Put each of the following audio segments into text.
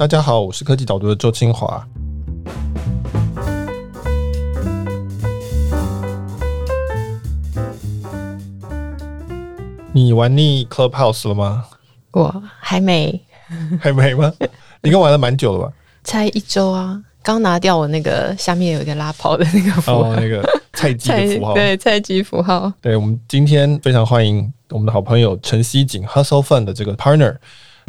大家好，我是科技导读的周清华。你玩腻 Clubhouse 了吗？我还没，还没吗？你刚玩了蛮久了吧？才一周啊，刚拿掉我那个下面有一个拉炮的那个符号，哦、那个菜鸡的符号，对，菜鸡符号。对，我们今天非常欢迎我们的好朋友陈希景 Hustle Fund 的这个 partner。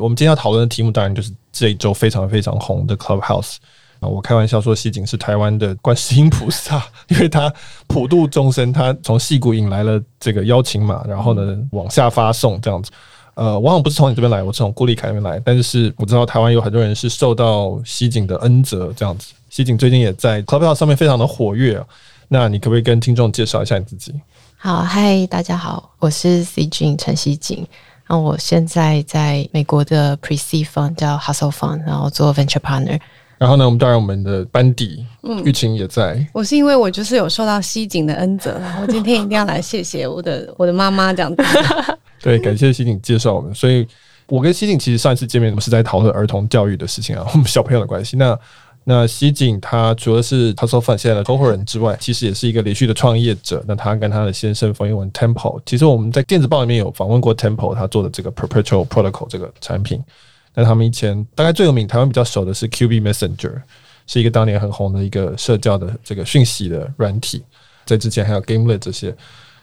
我们今天要讨论的题目，当然就是这一周非常非常红的 Clubhouse。啊，我开玩笑说，西景是台湾的观世音菩萨，因为他普度众生，他从戏谷引来了这个邀请码，然后呢往下发送这样子。呃，我好像不是从你这边来，我是从郭立凯那边来，但是我知道台湾有很多人是受到西景的恩泽这样子。西景最近也在 Clubhouse 上面非常的活跃啊，那你可不可以跟听众介绍一下你自己？好，嗨，大家好，我是 C 君陈西景。那我现在在美国的 Pre-Seed Fund 叫 Hustle Fund，然后做 Venture Partner。然后呢，我们当然我们的班底，嗯，玉琴也在。我是因为我就是有受到西景的恩泽，然后今天一定要来谢谢我的我的妈妈这样子。对，感谢西景介绍我们。所以，我跟西景其实上一次见面，我们是在讨论儿童教育的事情啊，我们小朋友的关系。那那西景他除了是 Hustle Fund 现在的合伙人之外，其实也是一个连续的创业者。那他跟他的先生冯英文 Temple，其实我们在电子报里面有访问过 Temple 他做的这个 Perpetual Protocol 这个产品。那他们以前大概最有名，台湾比较熟的是 QB Messenger，是一个当年很红的一个社交的这个讯息的软体。在之前还有 Gamelet 这些。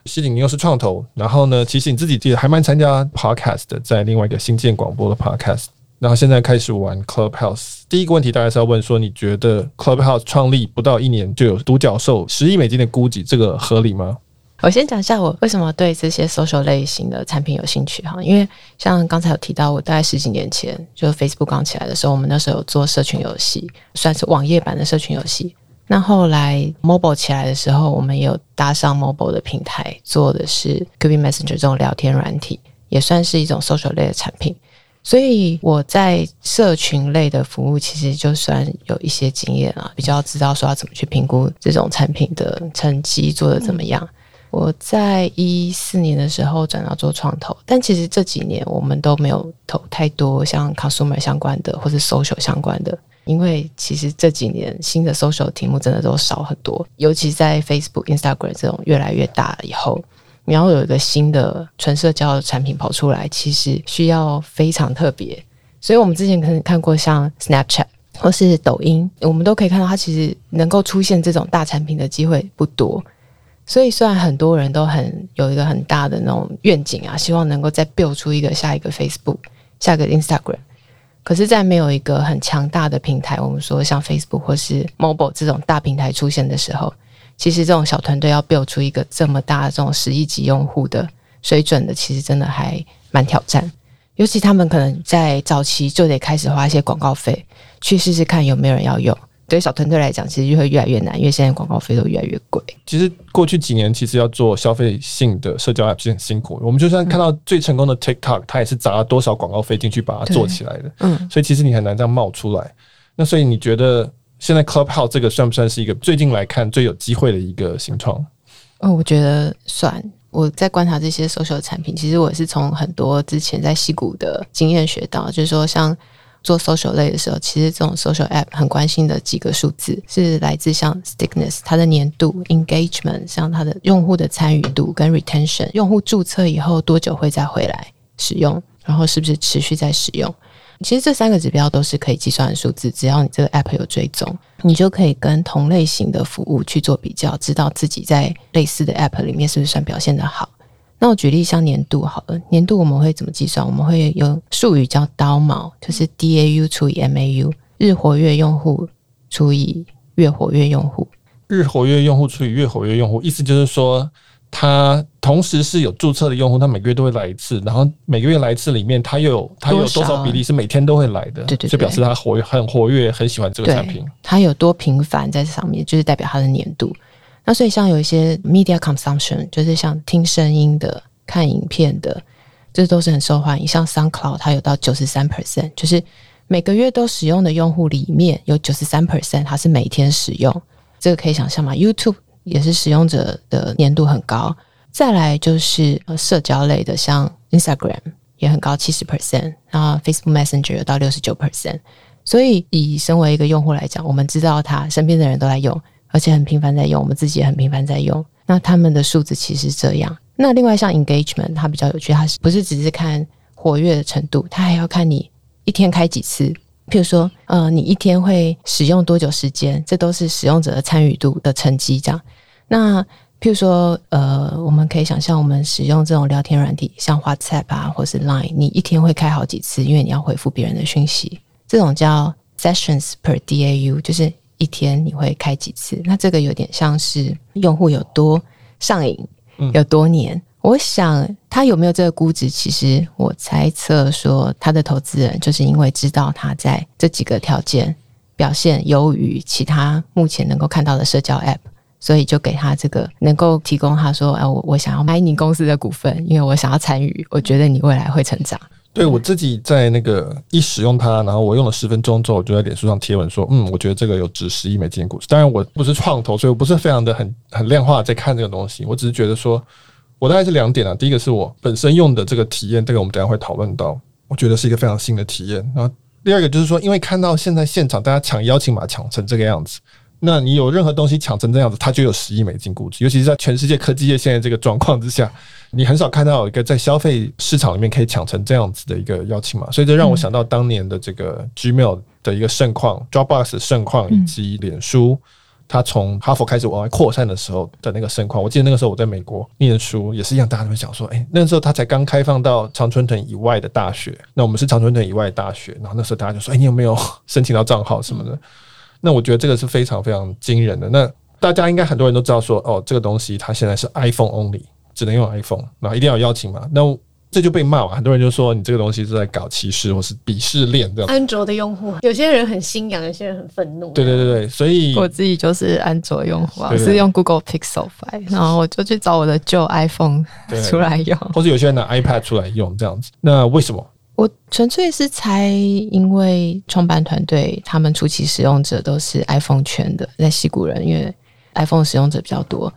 西景你又是创投，然后呢，其实你自己记得还蛮参加 Podcast，在另外一个新建广播的 Podcast。然后现在开始玩 Clubhouse，第一个问题大概是要问说，你觉得 Clubhouse 创立不到一年就有独角兽十亿美金的估计，这个合理吗？我先讲一下我为什么对这些 social 类型的产品有兴趣哈，因为像刚才有提到，我大概十几年前就 Facebook 刚起来的时候，我们那时候有做社群游戏，算是网页版的社群游戏。那后来 mobile 起来的时候，我们也有搭上 mobile 的平台，做的是 QB Messenger 这种聊天软体，也算是一种 social 类的产品。所以我在社群类的服务，其实就算有一些经验啊，比较知道说要怎么去评估这种产品的成绩做得怎么样。我在一四年的时候转到做创投，但其实这几年我们都没有投太多像 consumer 相关的或是 social 相关的，因为其实这几年新的 social 题目真的都少很多，尤其在 Facebook、Instagram 这种越来越大了以后。你要有一个新的纯社交的产品跑出来，其实需要非常特别。所以我们之前可能看过像 Snapchat 或是抖音，我们都可以看到它其实能够出现这种大产品的机会不多。所以虽然很多人都很有一个很大的那种愿景啊，希望能够再 build 出一个下一个 Facebook、下一个 Instagram，可是，在没有一个很强大的平台，我们说像 Facebook 或是 Mobile 这种大平台出现的时候。其实这种小团队要 build 出一个这么大的这种十亿级用户的水准的，其实真的还蛮挑战。尤其他们可能在早期就得开始花一些广告费，去试试看有没有人要用。对小团队来讲，其实就会越来越难，因为现在广告费都越来越贵。其实过去几年，其实要做消费性的社交 app 是很辛苦。我们就算看到最成功的 TikTok，它也是砸了多少广告费进去把它做起来的。嗯，所以其实你很难这样冒出来。那所以你觉得？现在 Clubhouse 这个算不算是一个最近来看最有机会的一个新创？哦，我觉得算。我在观察这些 social 产品，其实我是从很多之前在西谷的经验学到，就是说像做 social 类的时候，其实这种 social app 很关心的几个数字是来自像 Stickness 它的粘度、engagement 像它的用户的参与度跟 retention，用户注册以后多久会再回来使用，然后是不是持续在使用。其实这三个指标都是可以计算的数字，只要你这个 app 有追踪，你就可以跟同类型的服务去做比较，知道自己在类似的 app 里面是不是算表现的好。那我举例像年度好了，年度我们会怎么计算？我们会有术语叫刀毛，就是 DAU 除以 MAU，日活跃用户除以月活跃用户。日活跃用户除以月活跃用户，意思就是说。他同时是有注册的用户，他每个月都会来一次，然后每个月来一次里面，他又有他有多少比例是每天都会来的？对对，就表示他活跃很活跃，很喜欢这个产品。他有多频繁在上面，就是代表他的年度。那所以像有一些 media consumption，就是像听声音的、看影片的，这都是很受欢迎。像 SoundCloud，它有到九十三 percent，就是每个月都使用的用户里面有九十三 percent，它是每天使用。这个可以想象吗？YouTube。也是使用者的粘度很高，再来就是呃社交类的，像 Instagram 也很高，七十 percent，然后 Facebook Messenger 有到六十九 percent，所以以身为一个用户来讲，我们知道他身边的人都在用，而且很频繁在用，我们自己也很频繁在用。那他们的数字其实这样。那另外像 engagement，它比较有趣，它是不是只是看活跃的程度？它还要看你一天开几次。譬如说，呃，你一天会使用多久时间？这都是使用者的参与度的成绩。这样。那譬如说，呃，我们可以想象，我们使用这种聊天软体，像 WhatsApp 啊，或是 Line，你一天会开好几次，因为你要回复别人的讯息。这种叫 sessions per DAU，就是一天你会开几次。那这个有点像是用户有多上瘾。有多年，嗯、我想他有没有这个估值？其实我猜测说，他的投资人就是因为知道他在这几个条件表现优于其他目前能够看到的社交 App，所以就给他这个能够提供他说：“哎，我我想要买你公司的股份，因为我想要参与，我觉得你未来会成长。”对，我自己在那个一使用它，然后我用了十分钟之后，我就在脸书上贴文说，嗯，我觉得这个有值十亿美金的股市。当然我不是创投，所以我不是非常的很 很量化在看这个东西。我只是觉得说，我大概是两点啊。第一个是我本身用的这个体验，这个我们等下会讨论到，我觉得是一个非常新的体验。然后第二个就是说，因为看到现在现场大家抢邀请码抢成这个样子。那你有任何东西抢成这样子，它就有十亿美金估值。尤其是在全世界科技业现在这个状况之下，你很少看到有一个在消费市场里面可以抢成这样子的一个邀请码。所以这让我想到当年的这个 Gmail 的一个盛况、Dropbox 的盛况，以及脸书它从哈佛开始往外扩散的时候的那个盛况。我记得那个时候我在美国念书也是一样，大家都会讲说，哎，那时候它才刚开放到常春藤以外的大学。那我们是常春藤以外的大学，然后那时候大家就说，哎，你有没有申请到账号什么的？那我觉得这个是非常非常惊人的。那大家应该很多人都知道说，哦，这个东西它现在是 iPhone only，只能用 iPhone，然后一定要有邀请嘛。那这就被骂嘛，很多人就说你这个东西是在搞歧视或是鄙视链这样。安卓的用户，有些人很心痒，有些人很愤怒。对对对对，所以我自己就是安卓用户啊，我是用 Google Pixel 5，然后我就去找我的旧 iPhone 出来用，或是有些人拿 iPad 出来用这样子。那为什么？我纯粹是猜，因为创办团队他们初期使用者都是 iPhone 圈的，在西谷人，因为 iPhone 使用者比较多。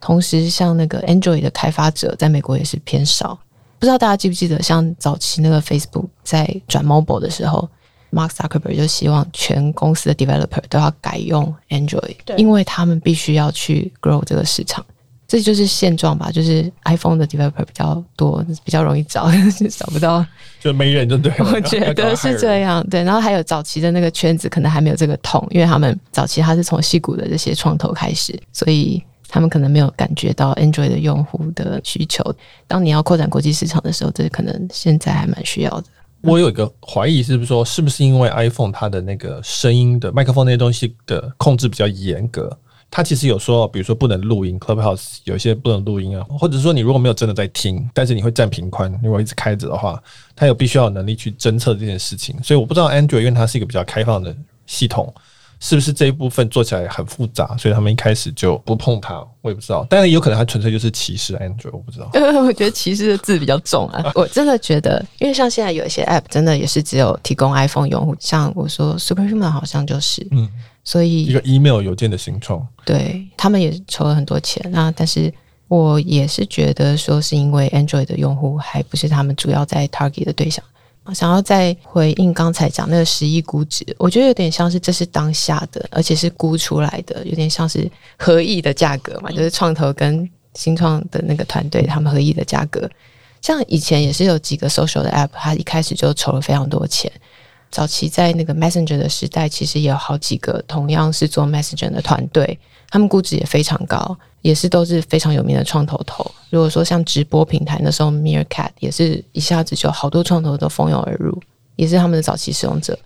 同时，像那个 Android 的开发者在美国也是偏少。不知道大家记不记得，像早期那个 Facebook 在转 Mobile 的时候，Mark Zuckerberg 就希望全公司的 Developer 都要改用 Android，因为他们必须要去 grow 这个市场。这就是现状吧，就是 iPhone 的 developer 比较多，比较容易找，找不到就没人，就对。我觉得是这样，对。然后还有早期的那个圈子，可能还没有这个痛，因为他们早期他是从矽谷的这些创投开始，所以他们可能没有感觉到 Android 的用户的需求。当你要扩展国际市场的时候，这可能现在还蛮需要的。我有一个怀疑，是不是说，是不是因为 iPhone 它的那个声音的麦克风那些东西的控制比较严格？他其实有说，比如说不能录音，Clubhouse 有一些不能录音啊，或者说你如果没有真的在听，但是你会占频宽，如果一直开着的话，它有必须要有能力去侦测这件事情。所以我不知道 Android 因为它是一个比较开放的系统，是不是这一部分做起来很复杂，所以他们一开始就不碰它，我也不知道。但是有可能它纯粹就是歧视 Android，我不知道。我觉得歧视的字比较重啊，我真的觉得，因为像现在有一些 App 真的也是只有提供 iPhone 用户，像我说 Superhuman 好像就是，嗯。所以一个 email 邮件的形状，对他们也筹了很多钱啊。但是我也是觉得说，是因为 Android 的用户还不是他们主要在 target 的对象。想要再回应刚才讲那个十亿估值，我觉得有点像是这是当下的，而且是估出来的，有点像是合意的价格嘛，就是创投跟新创的那个团队他们合意的价格。像以前也是有几个 social 的 app，它一开始就筹了非常多钱。早期在那个 Messenger 的时代，其实也有好几个同样是做 Messenger 的团队，他们估值也非常高，也是都是非常有名的创投头。如果说像直播平台，那时候 Meerkat 也是一下子就好多创投都蜂拥而入，也是他们的早期使用者。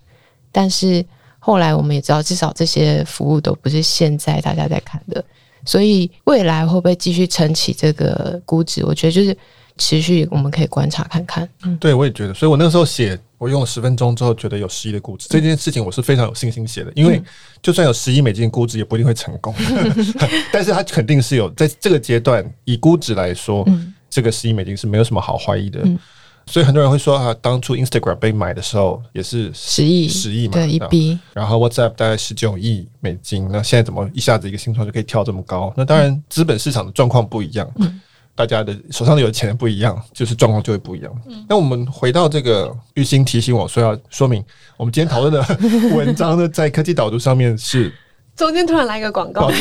但是后来我们也知道，至少这些服务都不是现在大家在看的，所以未来会不会继续撑起这个估值？我觉得就是。持续，我们可以观察看看。嗯，对，我也觉得。所以我那个时候写，我用了十分钟之后，觉得有十亿的估值，这件事情我是非常有信心写的。因为就算有十亿美金的估值，也不一定会成功。但是它肯定是有，在这个阶段以估值来说，这个十亿美金是没有什么好怀疑的。所以很多人会说啊，当初 Instagram 被买的时候也是十亿，十亿嘛，对，一笔。然后 WhatsApp 大概十九亿美金，那现在怎么一下子一个新创就可以跳这么高？那当然，资本市场的状况不一样。大家的手上有的钱不一样，就是状况就会不一样。嗯，那我们回到这个玉兴提醒我说要说明，我们今天讨论的 文章呢，在科技导读上面是。中间突然来一个广告，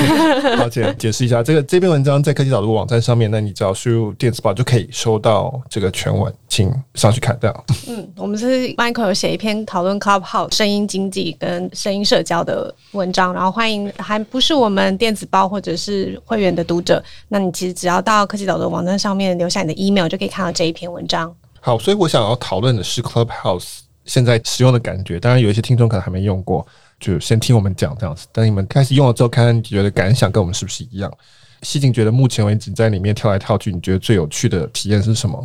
抱歉，解释一下，这个这篇文章在科技导读网站上面，那你只要输入电子报就可以收到这个全文，请上去看到。嗯，我们是 Michael 有写一篇讨论 Clubhouse 声音经济跟声音社交的文章，然后欢迎还不是我们电子报或者是会员的读者，那你其实只要到科技导读网站上面留下你的 email 就可以看到这一篇文章。好，所以我想要讨论的是 Clubhouse 现在使用的感觉，当然有一些听众可能还没用过。就先听我们讲这样子，等你们开始用了之后，看看觉得感想跟我们是不是一样。西景觉得目前为止在里面跳来跳去，你觉得最有趣的体验是什么？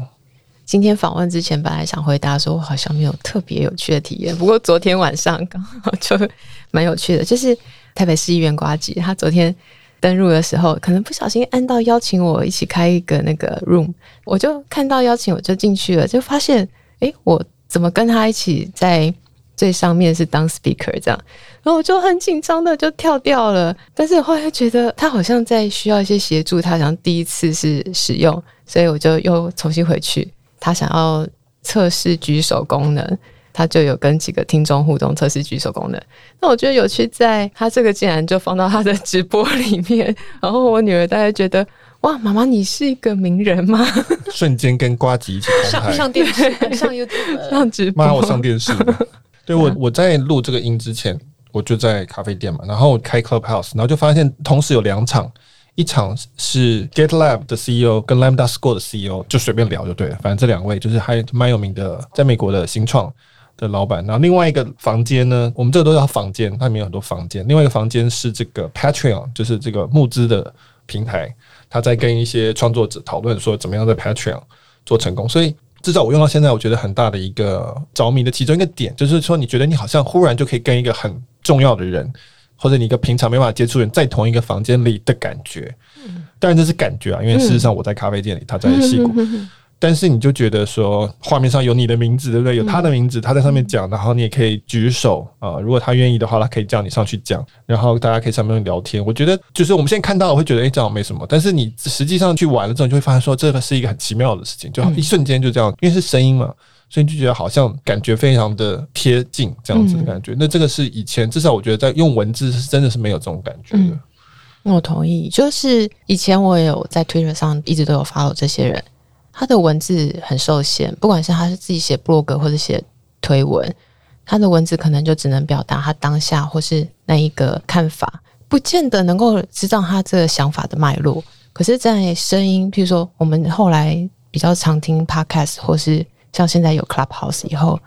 今天访问之前本来想回答说，我好像没有特别有趣的体验，不过昨天晚上刚好就蛮有趣的，就是台北市议员瓜吉，他昨天登入的时候，可能不小心按到邀请我一起开一个那个 room，我就看到邀请我就进去了，就发现哎、我怎么跟他一起在。最上面是当 speaker 这样，然后我就很紧张的就跳掉了。但是后来觉得他好像在需要一些协助，他好像第一次是使用，所以我就又重新回去。他想要测试举手功能，他就有跟几个听众互动测试举手功能。那我觉得有趣在，他这个竟然就放到他的直播里面，然后我女儿大概觉得哇，妈妈你是一个名人吗？瞬间跟瓜吉一起上上电视，上 YouTube，上直播，妈，我上电视。对我，我在录这个音之前，我就在咖啡店嘛，然后开 Clubhouse，然后就发现同时有两场，一场是 GitLab 的 CEO 跟 Lambda School 的 CEO，就随便聊就对了，反正这两位就是还蛮有名的，在美国的新创的老板。然后另外一个房间呢，我们这个都叫房间，它里面有很多房间。另外一个房间是这个 Patreon，就是这个募资的平台，他在跟一些创作者讨论说怎么样在 Patreon 做成功，所以。至少我用到现在，我觉得很大的一个着迷的其中一个点，就是说，你觉得你好像忽然就可以跟一个很重要的人，或者你一个平常没办法接触的人，在同一个房间里的感觉。当然这是感觉啊，因为事实上我在咖啡店里，他在戏谷。但是你就觉得说，画面上有你的名字，对不对？有他的名字，他在上面讲，然后你也可以举手啊、呃。如果他愿意的话，他可以叫你上去讲，然后大家可以上面聊天。我觉得就是我们现在看到，我会觉得哎，这样没什么。但是你实际上去玩了之后，你就会发现说，这个是一个很奇妙的事情，就一瞬间就这样，因为是声音嘛，所以你就觉得好像感觉非常的贴近这样子的感觉。那这个是以前至少我觉得在用文字是真的是没有这种感觉的。我同意，就是以前我也有在 Twitter 上一直都有 follow 这些人。他的文字很受限，不管是他是自己写 blog 或者写推文，他的文字可能就只能表达他当下或是那一个看法，不见得能够知道他这个想法的脉络。可是，在声音，譬如说我们后来比较常听 Podcast，或是像现在有 Clubhouse 以后，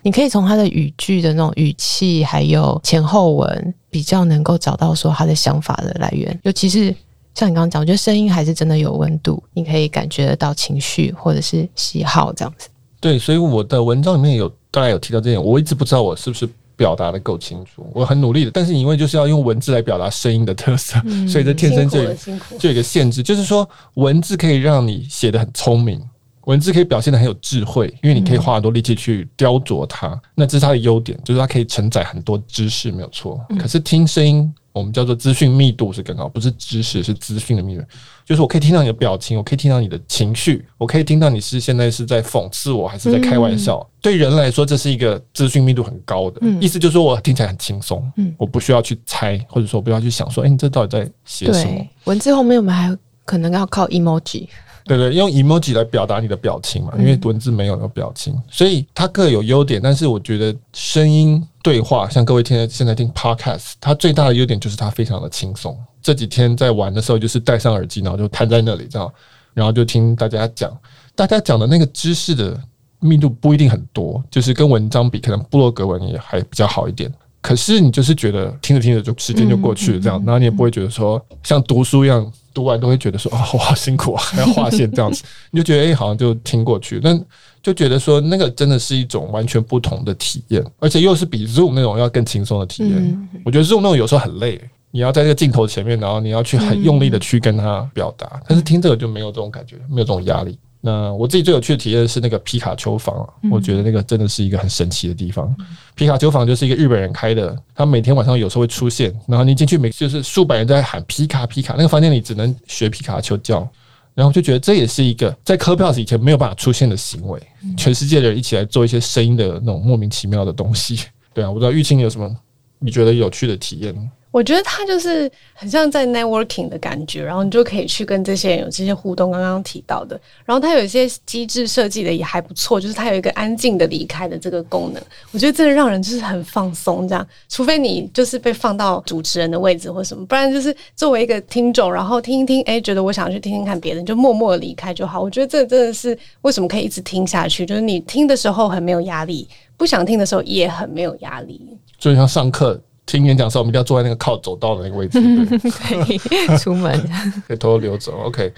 你可以从他的语句的那种语气，还有前后文，比较能够找到说他的想法的来源，尤其是。像你刚刚讲，我觉得声音还是真的有温度，你可以感觉得到情绪或者是喜好这样子。对，所以我的文章里面有大概有提到这点，我一直不知道我是不是表达的够清楚，我很努力的，但是因为就是要用文字来表达声音的特色，嗯、所以这天生就有就有一个限制，就是说文字可以让你写的很聪明，文字可以表现的很有智慧，因为你可以花很多力气去雕琢它，嗯、那这是它的优点，就是它可以承载很多知识，没有错。可是听声音。我们叫做资讯密度是更高，不是知识，是资讯的密度。就是我可以听到你的表情，我可以听到你的情绪，我可以听到你是现在是在讽刺我还是在开玩笑。嗯、对人来说，这是一个资讯密度很高的、嗯、意思，就是说我听起来很轻松，嗯，我不需要去猜，或者说我不要去想说，哎，你这到底在写什么？文字后面我们还可能要靠 emoji。对对，用 emoji 来表达你的表情嘛，因为文字没有那个表情，所以它各有优点。但是我觉得声音对话，像各位听现在听 podcast，它最大的优点就是它非常的轻松。这几天在玩的时候，就是戴上耳机，然后就瘫在那里，这样，然后就听大家讲，大家讲的那个知识的密度不一定很多，就是跟文章比，可能布洛格文也还比较好一点。可是你就是觉得听着听着就时间就过去了，这样，然后你也不会觉得说像读书一样。读完都会觉得说，哦，我好辛苦啊，还 要划线这样子，你就觉得哎，好像就听过去，但就觉得说那个真的是一种完全不同的体验，而且又是比 Zoom 那种要更轻松的体验。我觉得 Zoom 那种有时候很累，你要在这个镜头前面，然后你要去很用力的去跟他表达，但是听这个就没有这种感觉，没有这种压力。那我自己最有趣的体验是那个皮卡丘房，我觉得那个真的是一个很神奇的地方。皮卡丘房就是一个日本人开的，他每天晚上有时候会出现，然后你进去，每就是数百人在喊皮卡皮卡，那个房间里只能学皮卡丘叫，然后就觉得这也是一个在 Clubhouse 以前没有办法出现的行为，全世界的人一起来做一些声音的那种莫名其妙的东西。对啊，我不知道玉清有什么你觉得有趣的体验。我觉得它就是很像在 networking 的感觉，然后你就可以去跟这些人有这些互动。刚刚提到的，然后它有一些机制设计的也还不错，就是它有一个安静的离开的这个功能。我觉得真的让人就是很放松，这样，除非你就是被放到主持人的位置或什么，不然就是作为一个听众，然后听一听，哎，觉得我想去听听看别人，就默默离开就好。我觉得这真的是为什么可以一直听下去，就是你听的时候很没有压力，不想听的时候也很没有压力，就像上课。听演讲的时候，我们一定要坐在那个靠走道的那个位置，对可以出门，可以偷偷溜走。OK，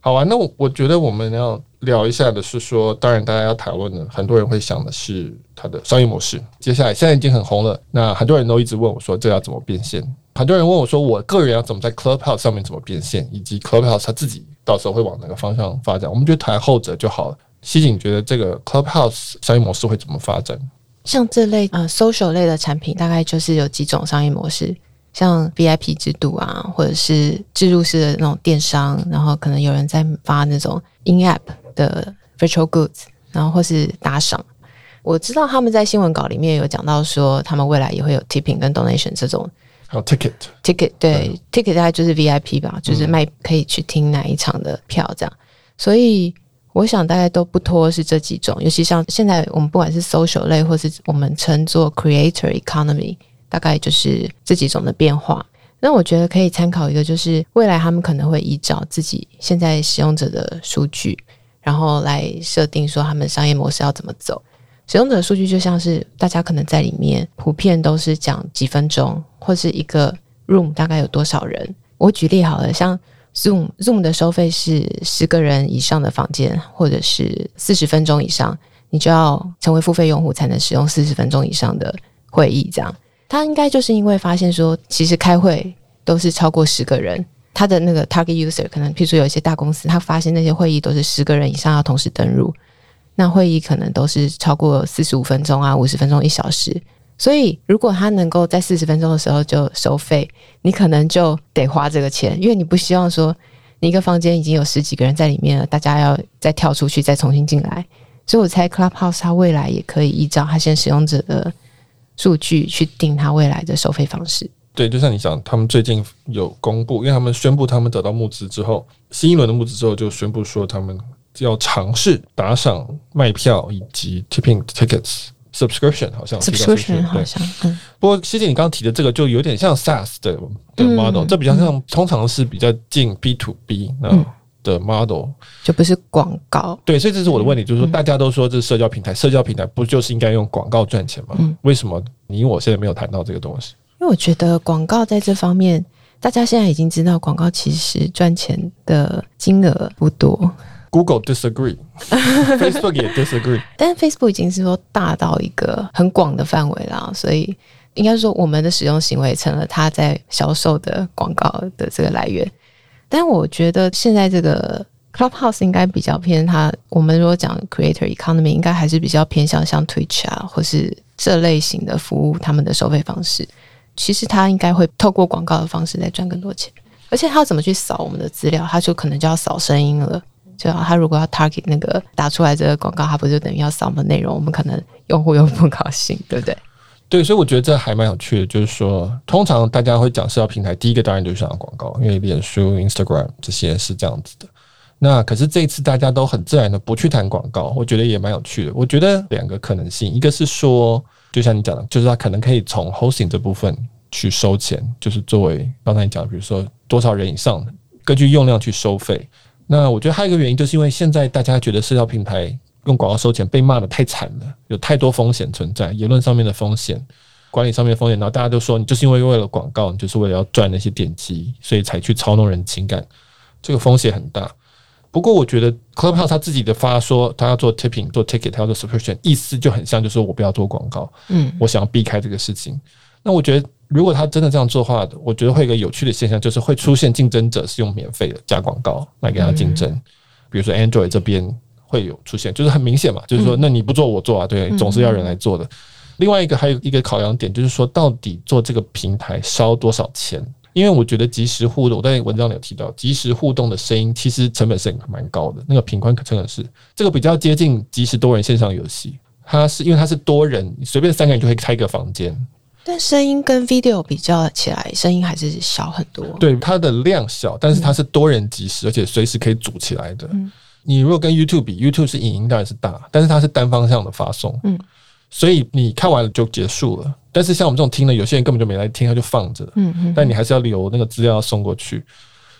好啊。那我我觉得我们要聊一下的是说，当然大家要讨论的，很多人会想的是它的商业模式。接下来现在已经很红了，那很多人都一直问我说，这要怎么变现？很多人问我说，我个人要怎么在 Clubhouse 上面怎么变现，以及 Clubhouse 它自己到时候会往哪个方向发展？我们就谈后者就好了。西景觉得这个 Clubhouse 商业模式会怎么发展？像这类呃 social 类的产品，大概就是有几种商业模式，像 VIP 制度啊，或者是置入式的那种电商，然后可能有人在发那种 in app 的 virtual goods，然后或是打赏。我知道他们在新闻稿里面有讲到说，他们未来也会有 tipping 跟 donation 这种，还有 ticket ticket 对、嗯、ticket 大概就是 VIP 吧，就是卖可以去听哪一场的票这样，所以。我想大概都不脱是这几种，尤其像现在我们不管是 social 类，或是我们称作 creator economy，大概就是这几种的变化。那我觉得可以参考一个，就是未来他们可能会依照自己现在使用者的数据，然后来设定说他们商业模式要怎么走。使用者数据就像是大家可能在里面普遍都是讲几分钟，或是一个 room 大概有多少人。我举例好了，像。Zoom Zoom 的收费是十个人以上的房间，或者是四十分钟以上，你就要成为付费用户才能使用四十分钟以上的会议。这样，他应该就是因为发现说，其实开会都是超过十个人，他的那个 target user 可能，譬如说有一些大公司，他发现那些会议都是十个人以上要同时登入，那会议可能都是超过四十五分钟啊，五十分钟一小时。所以，如果他能够在四十分钟的时候就收费，你可能就得花这个钱，因为你不希望说你一个房间已经有十几个人在里面了，大家要再跳出去再重新进来。所以我猜 Clubhouse 它未来也可以依照它现在使用者的数据去定它未来的收费方式。对，就像你讲，他们最近有公布，因为他们宣布他们得到募资之后，新一轮的募资之后，就宣布说他们要尝试打赏、卖票以及 tipping tickets。Subscription 好像 Subscription 好像，嗯。不过，希姐你刚刚提的这个就有点像 SaaS 的的 model，、嗯、这比较像，通常是比较近 B to B 那的 model，、嗯、就不是广告。对，所以这是我的问题，就是说大家都说这是社交平台，社交平台不就是应该用广告赚钱吗？嗯、为什么你我现在没有谈到这个东西？因为我觉得广告在这方面，大家现在已经知道，广告其实赚钱的金额不多。Google disagree，Facebook 也 disagree，但 Facebook 已经是说大到一个很广的范围了，所以应该说我们的使用行为成了它在销售的广告的这个来源。但我觉得现在这个 Clubhouse 应该比较偏它，我们如果讲 Creator Economy，应该还是比较偏向像 Twitch 啊，或是这类型的服务，他们的收费方式，其实它应该会透过广告的方式来赚更多钱。而且它要怎么去扫我们的资料，它就可能就要扫声音了。就他如果要 target 那个打出来这个广告，他不就等于要扫我们内容？我们可能用户又不高兴，对不对？对，所以我觉得这还蛮有趣的。就是说，通常大家会讲社交平台，第一个当然就是想要广告，因为脸书、Instagram 这些是这样子的。那可是这一次大家都很自然的不去谈广告，我觉得也蛮有趣的。我觉得两个可能性，一个是说，就像你讲的，就是他可能可以从 hosting 这部分去收钱，就是作为刚才你讲，比如说多少人以上，根据用量去收费。那我觉得还有一个原因，就是因为现在大家觉得社交平台用广告收钱被骂的太惨了，有太多风险存在，言论上面的风险，管理上面的风险，然后大家都说你就是因为为了广告，你就是为了要赚那些点击，所以才去操弄人情感，这个风险很大。不过我觉得 Clubhouse 他自己的发说，他要做 tipping 做 ticket，他要做 subscription，意思就很像，就是说我不要做广告，嗯，我想要避开这个事情。那我觉得。如果他真的这样做的话，我觉得会有一个有趣的现象，就是会出现竞争者是用免费的加广告来跟他竞争。比如说 Android 这边会有出现，就是很明显嘛，就是说那你不做我做啊，对，总是要人来做的。另外一个还有一个考量点，就是说到底做这个平台烧多少钱？因为我觉得即时互动，我在文章里有提到，即时互动的声音其实成本是蛮高的，那个频宽可真的是这个比较接近即时多人线上游戏，它是因为它是多人，随便三个人就可以开一个房间。但声音跟 video 比较起来，声音还是小很多。对，它的量小，但是它是多人即时，而且随时可以组起来的。嗯，你如果跟 YouTube 比，YouTube 是影音当然是大，但是它是单方向的发送。嗯，所以你看完了就结束了。但是像我们这种听的，有些人根本就没来听，他就放着。嗯嗯。但你还是要留那个资料要送过去，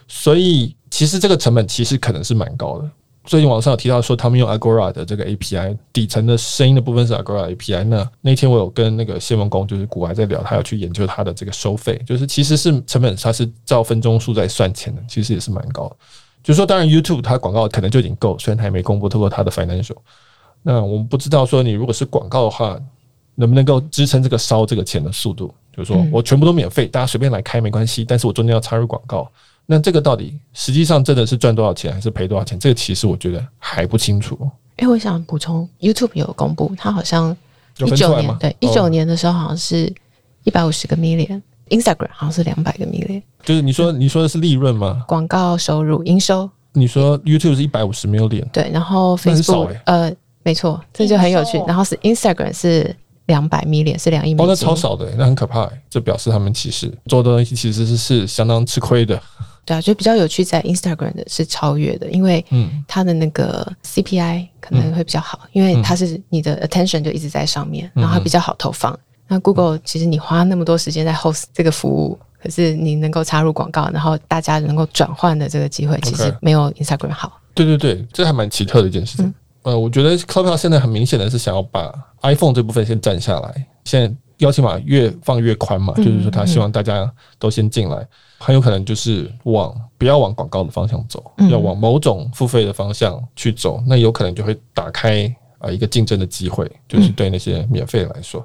所以其实这个成本其实可能是蛮高的。最近网上有提到说，他们用 Agora 的这个 API 底层的声音的部分是 Agora API。那那天我有跟那个谢文公，就是股癌在聊，他要去研究他的这个收费，就是其实是成本，它是照分钟数在算钱的，其实也是蛮高的。就是说，当然 YouTube 它广告可能就已经够，虽然他还没公布透过它的 financial。那我们不知道说，你如果是广告的话，能不能够支撑这个烧这个钱的速度？就是说我全部都免费，大家随便来开没关系，但是我中间要插入广告。那这个到底实际上真的是赚多少钱，还是赔多少钱？这个其实我觉得还不清楚。哎，我想补充，YouTube 有公布，它好像一九年对一九年的时候好像是一百五十个 million，Instagram 好像是两百个 million。就是你说你说的是利润吗？广告收入营收？你说 YouTube 是一百五十 million？对，然后 Facebook 呃，没错，这就很有趣。然后是 Instagram 是两百 million，是两亿美金。哦，那超少的，那很可怕。这表示他们其实做的东西其实是是相当吃亏的。对啊，就比较有趣，在 Instagram 的是超越的，因为它的那个 CPI 可能会比较好，嗯、因为它是你的 attention 就一直在上面，然后它比较好投放。嗯、那 Google 其实你花那么多时间在 host 这个服务，可是你能够插入广告，然后大家能够转换的这个机会，其实没有 Instagram 好。对对对，这还蛮奇特的一件事情。嗯、呃，我觉得 Clubhouse 现在很明显的是想要把 iPhone 这部分先占下来，现在邀请码越放越宽嘛，嗯、就是说他希望大家都先进来。很有可能就是往不要往广告的方向走，要往某种付费的方向去走，那有可能就会打开啊一个竞争的机会，就是对那些免费来说。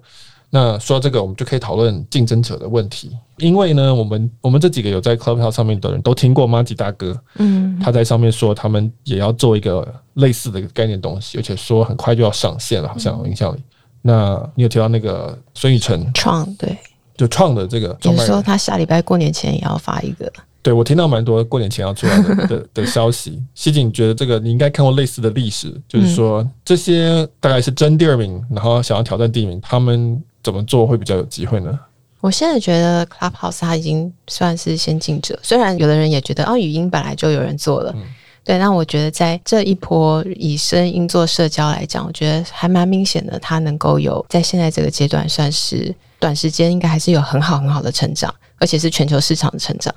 那说到这个，我们就可以讨论竞争者的问题，因为呢，我们我们这几个有在 Clubhouse 上面的人都听过麻吉大哥，嗯，他在上面说他们也要做一个类似的一个概念东西，而且说很快就要上线了，好像有印象里。那你有提到那个孙宇晨创对。就创的这个，有时候他下礼拜过年前也要发一个。对，我听到蛮多过年前要出来的 的，的消息。西景觉得这个你应该看过类似的历史，就是说这些大概是争第二名，然后想要挑战第一名，他们怎么做会比较有机会呢？我现在觉得 Clubhouse 它已经算是先进者，虽然有的人也觉得哦，语音本来就有人做了，嗯、对，那我觉得在这一波以声音做社交来讲，我觉得还蛮明显的，它能够有在现在这个阶段算是。短时间应该还是有很好很好的成长，而且是全球市场的成长。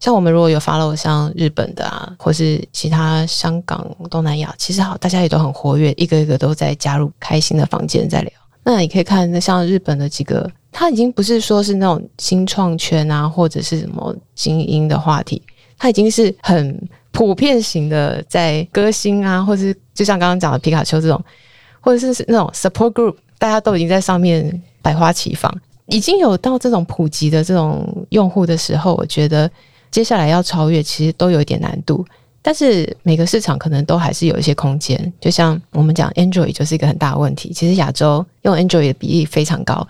像我们如果有 follow 像日本的啊，或是其他香港、东南亚，其实好，大家也都很活跃，一个一个都在加入开心的房间在聊。那你可以看，那像日本的几个，他已经不是说是那种新创圈啊，或者是什么精英的话题，他已经是很普遍型的，在歌星啊，或者是就像刚刚讲的皮卡丘这种，或者是那种 support group，大家都已经在上面。百花齐放，已经有到这种普及的这种用户的时候，我觉得接下来要超越，其实都有一点难度。但是每个市场可能都还是有一些空间。就像我们讲 Android 就是一个很大的问题。其实亚洲用 Android 的比例非常高。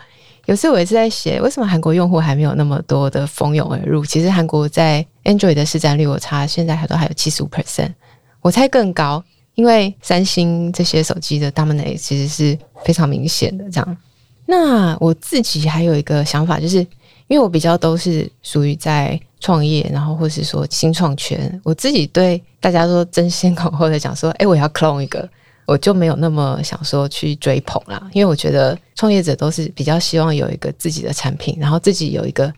有时我也是在写，为什么韩国用户还没有那么多的蜂拥而入？其实韩国在 Android 的市占率，我查现在还都还有七十五 percent，我猜更高，因为三星这些手机的 dominate 其实是非常明显的这样。那我自己还有一个想法，就是因为我比较都是属于在创业，然后或是说新创圈，我自己对大家都争先恐后的讲说，哎，我要 clone 一个，我就没有那么想说去追捧啦，因为我觉得创业者都是比较希望有一个自己的产品，然后自己有一个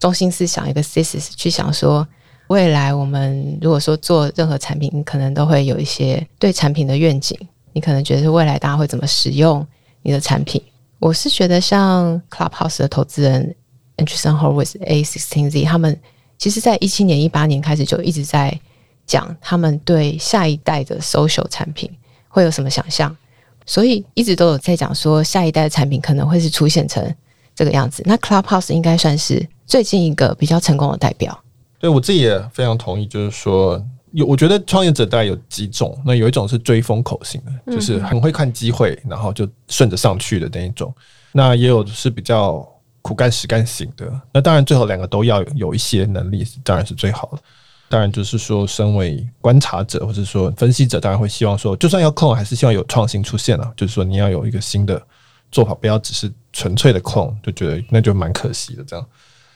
中心思想，一个 thesis 去想说，未来我们如果说做任何产品，你可能都会有一些对产品的愿景，你可能觉得是未来大家会怎么使用你的产品。我是觉得像 Clubhouse 的投资人 a n d r e s o n Horowitz A16Z，他们其实在一七年、一八年开始就一直在讲他们对下一代的 social 产品会有什么想象，所以一直都有在讲说下一代的产品可能会是出现成这个样子。那 Clubhouse 应该算是最近一个比较成功的代表。对，我自己也非常同意，就是说。有，我觉得创业者大概有几种。那有一种是追风口型的，就是很会看机会，然后就顺着上去的那一种。那也有是比较苦干实干型的。那当然，最后两个都要有一些能力，当然是最好的。当然，就是说，身为观察者或者说分析者，当然会希望说，就算要 clone，还是希望有创新出现了。就是说，你要有一个新的做法，不要只是纯粹的 clone，就觉得那就蛮可惜的这样。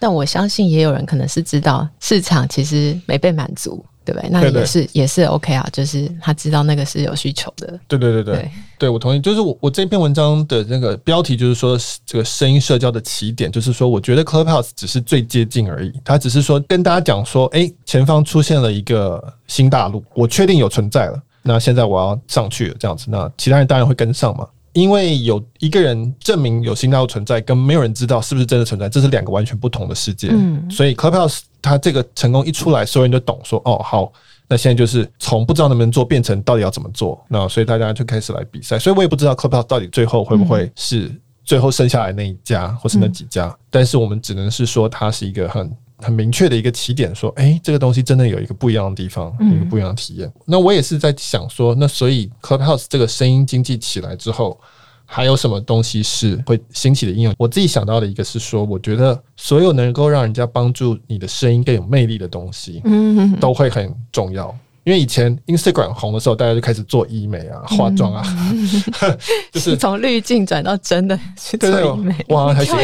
但我相信也有人可能是知道市场其实没被满足。对不对？那也是也是 OK 啊，就是他知道那个是有需求的。对对对对，对，对我同意。就是我我这篇文章的那个标题就是说，这个声音社交的起点，就是说，我觉得 Clubhouse 只是最接近而已。他只是说跟大家讲说，哎，前方出现了一个新大陆，我确定有存在了。那现在我要上去了，这样子，那其他人当然会跟上嘛。因为有一个人证明有新大陆存在，跟没有人知道是不是真的存在，这是两个完全不同的世界。嗯，所以 Clubhouse 它这个成功一出来，所有人就懂说，哦，好，那现在就是从不知道能不能做变成到底要怎么做。那所以大家就开始来比赛。所以我也不知道 Clubhouse 到底最后会不会是最后剩下来那一家，或是那几家。但是我们只能是说，它是一个很。很明确的一个起点，说，哎、欸，这个东西真的有一个不一样的地方，有、一个不一样的体验。那我也是在想说，那所以 Clubhouse 这个声音经济起来之后，还有什么东西是会兴起的应用？我自己想到的一个是说，我觉得所有能够让人家帮助你的声音更有魅力的东西，嗯，都会很重要。因为以前 Instagram 红的时候，大家就开始做医美啊、化妆啊，嗯、就是从滤镜转到真的去做医美。我好像还写过，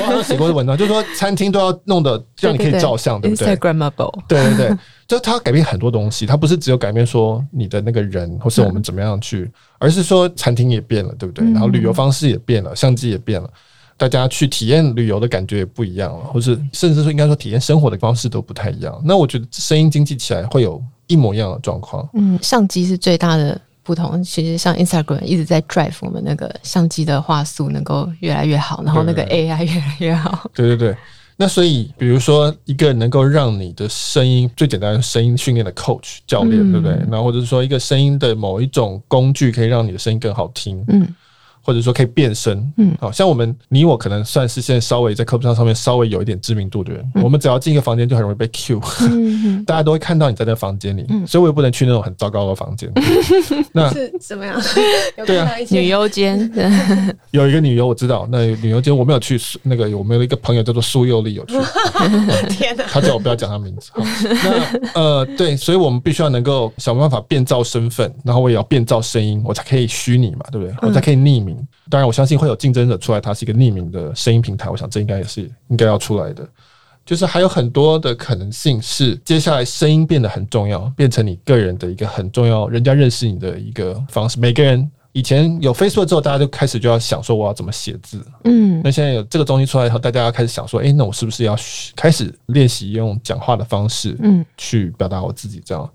我好像写过的文章，就是说餐厅都要弄得让你可以照相，对不对？Instagramable。对对对，就它改变很多东西，它不是只有改变说你的那个人，或是我们怎么样去，嗯、而是说餐厅也变了，对不对？然后旅游方式也变了，相机也变了，大家去体验旅游的感觉也不一样了，或是甚至说应该说体验生活的方式都不太一样。那我觉得声音经济起来会有。一模一样的状况，嗯，相机是最大的不同。其实像 Instagram 一直在 drive 我们那个相机的画素能够越来越好，然后那个 AI 越来越好。对对对，那所以比如说一个能够让你的声音最简单的声音训练的 coach 教练，嗯、对不对？然后或者是说一个声音的某一种工具，可以让你的声音更好听，嗯。或者说可以变身，嗯，好像我们你我可能算是现在稍微在科普上上面稍微有一点知名度的人，嗯、我们只要进一个房间就很容易被 Q，嗯、大家都会看到你在那个房间里，嗯、所以我也不能去那种很糟糕的房间。嗯、那是怎么样？对啊，女优间 有一个女优我知道，那女优间我没有去，那个我们有一个朋友叫做苏佑丽有去。天哪！他叫我不要讲他名字。好，那呃，对，所以我们必须要能够想办法变造身份，然后我也要变造声音，我才可以虚拟嘛，对不对？我才可以匿名。当然，我相信会有竞争者出来，它是一个匿名的声音平台。我想这应该也是应该要出来的。就是还有很多的可能性是，接下来声音变得很重要，变成你个人的一个很重要，人家认识你的一个方式。每个人以前有 Facebook 之后，大家就开始就要想说我要怎么写字。嗯，那现在有这个东西出来以后，大家要开始想说，诶，那我是不是要开始练习用讲话的方式，嗯，去表达我自己这样。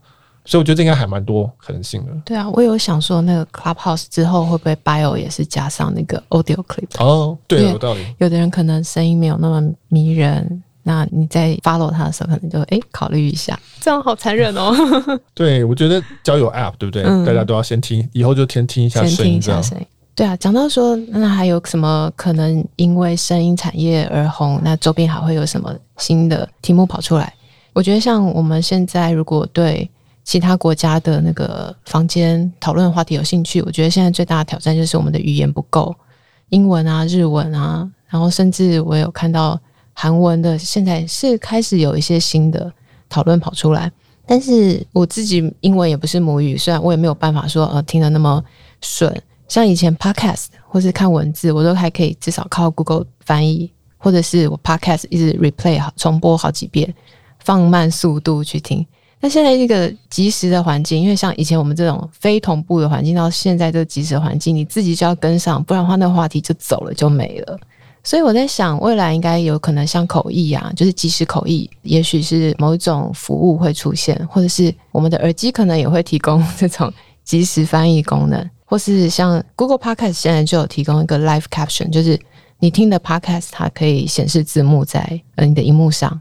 所以我觉得这应该还蛮多可能性的。对啊，我有想说，那个 Clubhouse 之后会不会 Bio 也是加上那个 Audio Clip？哦，对，有道理。有的人可能声音没有那么迷人，那你在 follow 他的时候，可能就哎考虑一下，这样好残忍哦。对，我觉得交友 App 对不对？嗯、大家都要先听，以后就先听一下声音，先听一下声音。对啊，讲到说，那还有什么可能因为声音产业而红？那周边还会有什么新的题目跑出来？我觉得像我们现在如果对其他国家的那个房间讨论的话题有兴趣？我觉得现在最大的挑战就是我们的语言不够，英文啊、日文啊，然后甚至我有看到韩文的，现在是开始有一些新的讨论跑出来。但是我自己英文也不是母语，虽然我也没有办法说呃听得那么顺，像以前 podcast 或是看文字，我都还可以至少靠 Google 翻译，或者是我 podcast 一直 replay 好重播好几遍，放慢速度去听。那现在这个即时的环境，因为像以前我们这种非同步的环境，到现在这个即时环境，你自己就要跟上，不然的话那话题就走了就没了。所以我在想，未来应该有可能像口译啊，就是即时口译，也许是某一种服务会出现，或者是我们的耳机可能也会提供这种即时翻译功能，或是像 Google Podcast 现在就有提供一个 Live Caption，就是你听的 Podcast 它可以显示字幕在呃你的荧幕上。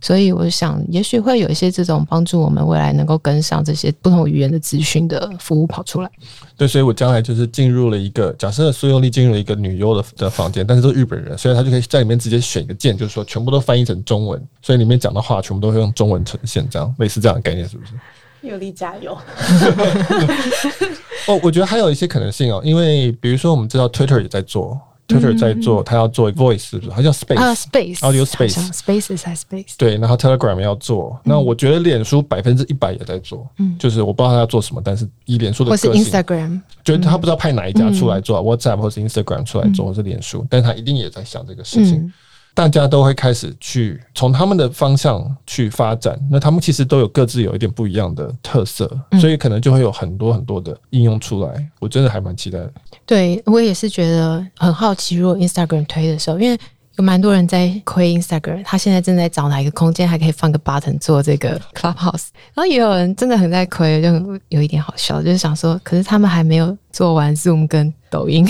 所以我想，也许会有一些这种帮助我们未来能够跟上这些不同语言的资讯的服务跑出来。对，所以我将来就是进入了一个假设，苏佑利进入了一个女优的的房间，但是都是日本人，所以他就可以在里面直接选一个键，就是说全部都翻译成中文，所以里面讲的话全部都会用中文呈现，这样类似这样的概念，是不是？有力加油！哦，我觉得还有一些可能性哦，因为比如说我们知道 Twitter 也在做。Twitter 在做，它要做 Voice，好像 Space 啊，Space，Audio Space，Spaces 还 Space，对，然后 Telegram 要做，那我觉得脸书百分之一百也在做，嗯，就是我不知道他要做什么，但是以脸书的个性，或是 Instagram，觉得他不知道派哪一家出来做，WhatsApp 或是 Instagram 出来做，或是脸书，但他一定也在想这个事情。大家都会开始去从他们的方向去发展，那他们其实都有各自有一点不一样的特色，所以可能就会有很多很多的应用出来。我真的还蛮期待的。对，我也是觉得很好奇，如果 Instagram 推的时候，因为有蛮多人在亏 Instagram，他现在正在找哪一个空间还可以放个 button 做这个 Clubhouse，然后也有人真的很在亏，就有一点好笑，就是想说，可是他们还没有做完 Zoom 跟抖音，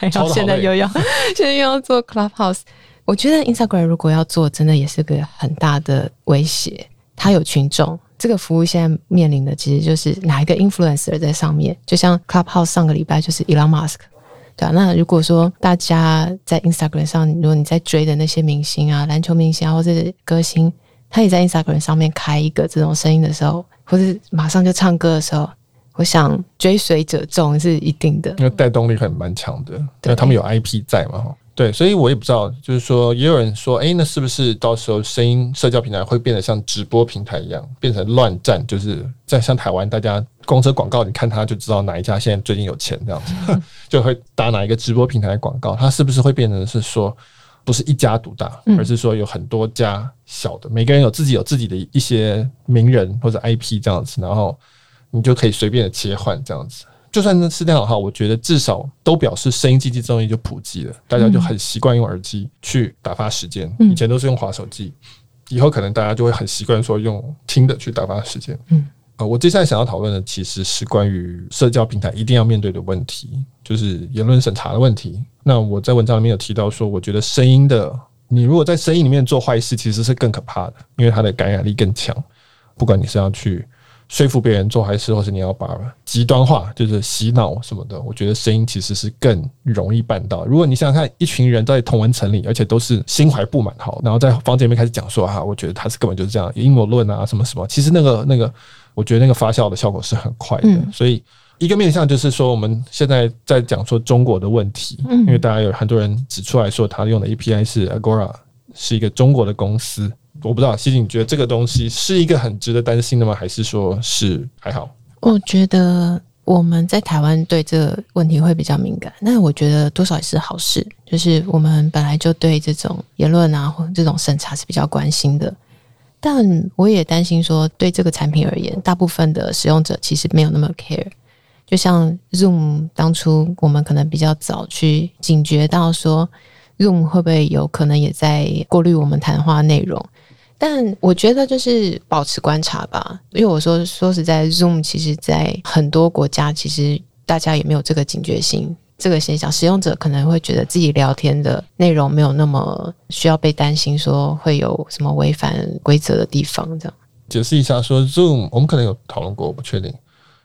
然后 现在又要现在又要做 Clubhouse。我觉得 Instagram 如果要做，真的也是个很大的威胁。它有群众，这个服务现在面临的其实就是哪一个 influencer 在上面。就像 Clubhouse 上个礼拜就是 Elon Musk，对啊。那如果说大家在 Instagram 上，如果你在追的那些明星啊、篮球明星啊，或者是歌星，他也在 Instagram 上面开一个这种声音的时候，或者马上就唱歌的时候，我想追随者众是一定的，因为带动力很蛮强的，因为他们有 IP 在嘛。对，所以我也不知道，就是说，也有人说，哎，那是不是到时候声音社交平台会变得像直播平台一样，变成乱战？就是在像台湾，大家公车广告，你看他就知道哪一家现在最近有钱这样子，就会打哪一个直播平台的广告。它是不是会变成是说，不是一家独大，而是说有很多家小的，每个人有自己有自己的一些名人或者 IP 这样子，然后你就可以随便的切换这样子。就算是这样的话，我觉得至少都表示声音经济这东西就普及了，大家就很习惯用耳机去打发时间。以前都是用滑手机，以后可能大家就会很习惯说用听的去打发时间。嗯，啊，我接下来想要讨论的其实是关于社交平台一定要面对的问题，就是言论审查的问题。那我在文章里面有提到说，我觉得声音的，你如果在声音里面做坏事，其实是更可怕的，因为它的感染力更强。不管你是要去。说服别人做坏事，或是你要把极端化，就是洗脑什么的，我觉得声音其实是更容易办到。如果你想想看，一群人在同文层里，而且都是心怀不满，好，然后在房间里面开始讲说哈，我觉得他是根本就是这样阴谋论啊，什么什么。其实那个那个，我觉得那个发酵的效果是很快的。所以一个面向就是说，我们现在在讲说中国的问题，因为大家有很多人指出来说，他用的 API 是 Agora，是一个中国的公司。我不知道，西西，你觉得这个东西是一个很值得担心的吗？还是说是还好？我觉得我们在台湾对这个问题会比较敏感，那我觉得多少也是好事。就是我们本来就对这种言论啊，或这种审查是比较关心的。但我也担心说，对这个产品而言，大部分的使用者其实没有那么 care。就像 Zoom 当初，我们可能比较早去警觉到说，Zoom 会不会有可能也在过滤我们谈话内容。但我觉得就是保持观察吧，因为我说说实在，Zoom 其实在很多国家，其实大家也没有这个警觉性，这个现象，使用者可能会觉得自己聊天的内容没有那么需要被担心，说会有什么违反规则的地方。这样。解释一下，说 Zoom 我们可能有讨论过，我不确定，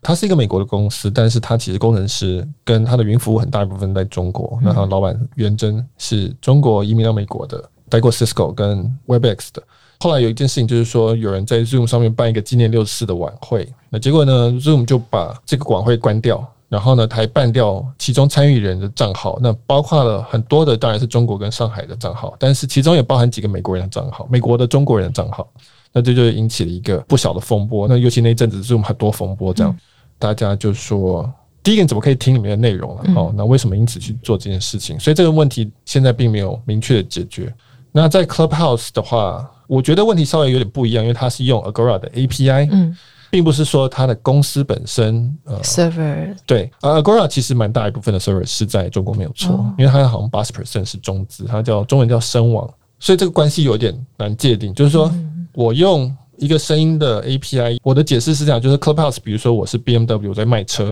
它是一个美国的公司，但是它其实工程师跟它的云服务很大一部分在中国，那它老板袁征是中国移民到美国的，待过 Cisco 跟 Webex 的。后来有一件事情，就是说有人在 Zoom 上面办一个纪念六四的晚会，那结果呢，Zoom 就把这个晚会关掉，然后呢，他还办掉其中参与人的账号，那包括了很多的，当然是中国跟上海的账号，但是其中也包含几个美国人的账号，美国的中国人的账号，那这就引起了一个不小的风波。那尤其那一阵子 Zoom 很多风波，这样大家就说，第一个你怎么可以听里面的内容了？哦，那为什么因此去做这件事情？所以这个问题现在并没有明确的解决。那在 Clubhouse 的话，我觉得问题稍微有点不一样，因为它是用 Agora 的 API，嗯，并不是说它的公司本身呃 server 对，呃 Agora 其实蛮大一部分的 server 是在中国没有错，因为它好像八十 percent 是中资，它叫中文叫声网，所以这个关系有点难界定。就是说我用一个声音的 API，我的解释是这样，就是 Clubhouse，比如说我是 BMW 在卖车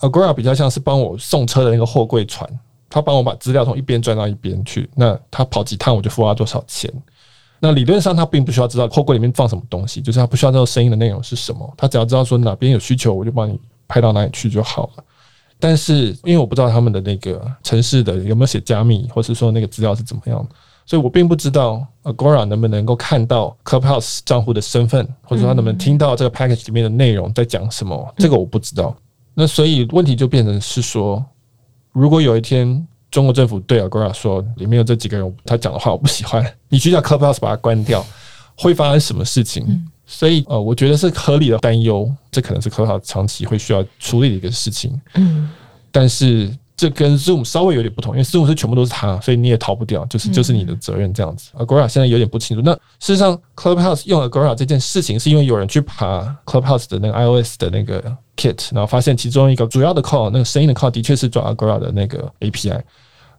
，Agora 比较像是帮我送车的那个货柜船。他帮我把资料从一边转到一边去，那他跑几趟我就付他多少钱。那理论上他并不需要知道货柜里面放什么东西，就是他不需要知道声音的内容是什么，他只要知道说哪边有需求，我就帮你拍到哪里去就好了。但是因为我不知道他们的那个城市的有没有写加密，或是说那个资料是怎么样，所以我并不知道 Agora 能不能够看到 Clubhouse 账户的身份，或者说他能不能听到这个 package 里面的内容在讲什么，这个我不知道。那所以问题就变成是说。如果有一天中国政府对 Agora 说，里面有这几个人，他讲的话我不喜欢，你去叫 Clubhouse 把它关掉，会发生什么事情？嗯、所以呃，我觉得是合理的担忧，这可能是 Clubhouse 长期会需要处理的一个事情。嗯，但是。这跟 Zoom 稍微有点不同，因为 Zoom 是全部都是他，所以你也逃不掉，就是就是你的责任这样子。Agora 现在有点不清楚。那事实上，Clubhouse 用 Agora 这件事情，是因为有人去爬 Clubhouse 的那个 iOS 的那个 Kit，然后发现其中一个主要的 call，那个声音的 call 的确是转 Agora 的那个 API。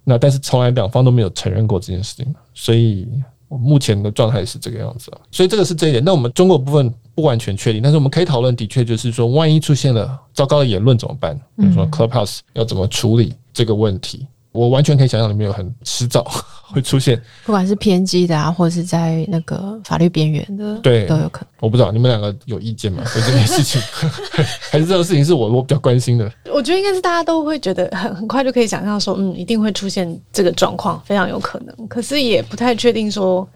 那但是从来两方都没有承认过这件事情，所以。目前的状态是这个样子，所以这个是这一点。那我们中国部分不完全确定，但是我们可以讨论，的确就是说，万一出现了糟糕的言论怎么办？比如说 Clubhouse 要怎么处理这个问题？我完全可以想象里面有很迟早 会出现，不管是偏激的啊，或者是在那个法律边缘的，对，都有可能。我不知道你们两个有意见吗？对这件事情，还是这个事情是我我比较关心的？我觉得应该是大家都会觉得很很快就可以想象说，嗯，一定会出现这个状况，非常有可能。可是也不太确定说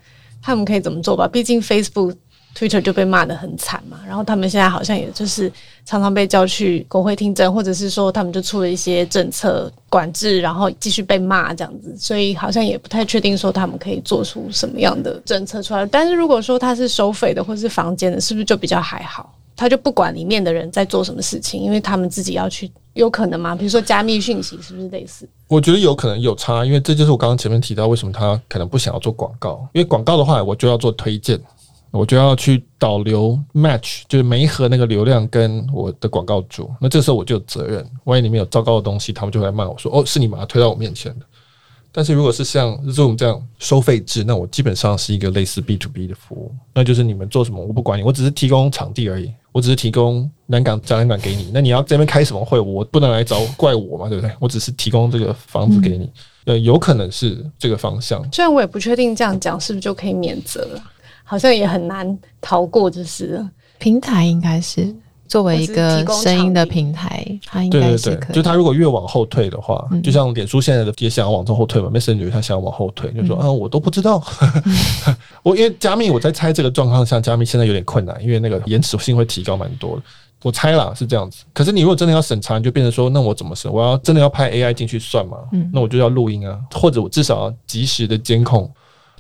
他们可以怎么做吧？毕竟 Facebook。Twitter 就被骂得很惨嘛，然后他们现在好像也就是常常被叫去国会听证，或者是说他们就出了一些政策管制，然后继续被骂这样子，所以好像也不太确定说他们可以做出什么样的政策出来。但是如果说他是收费的或是房间的，是不是就比较还好？他就不管里面的人在做什么事情，因为他们自己要去，有可能吗？比如说加密讯息，是不是类似？我觉得有可能有差，因为这就是我刚刚前面提到为什么他可能不想要做广告，因为广告的话，我就要做推荐。我就要去导流 match，就是媒合那个流量跟我的广告主。那这时候我就有责任，万一里面有糟糕的东西，他们就会来骂我说：“哦，是你把它推到我面前的。”但是如果是像 Zoom 这样收费制，那我基本上是一个类似 B to B 的服务，那就是你们做什么我不管你，我只是提供场地而已，我只是提供南港展览馆给你。那你要这边开什么会，我不能来找怪我嘛，对不对？我只是提供这个房子给你，呃，有可能是这个方向。虽然我也不确定这样讲是不是就可以免责了。好像也很难逃过，就是平台应该是作为一个声音的平台，它应该是可以。对对对，就它如果越往后退的话，嗯、就像脸书现在的也想要往后退嘛，Messenger 它想要往后退，就说、嗯、啊，我都不知道。嗯、我因为加密，我在猜这个状况下，加密现在有点困难，因为那个延迟性会提高蛮多的。我猜啦是这样子。可是你如果真的要审查，你就变成说，那我怎么审？我要真的要派 AI 进去算嘛？嗯、那我就要录音啊，或者我至少要及时的监控。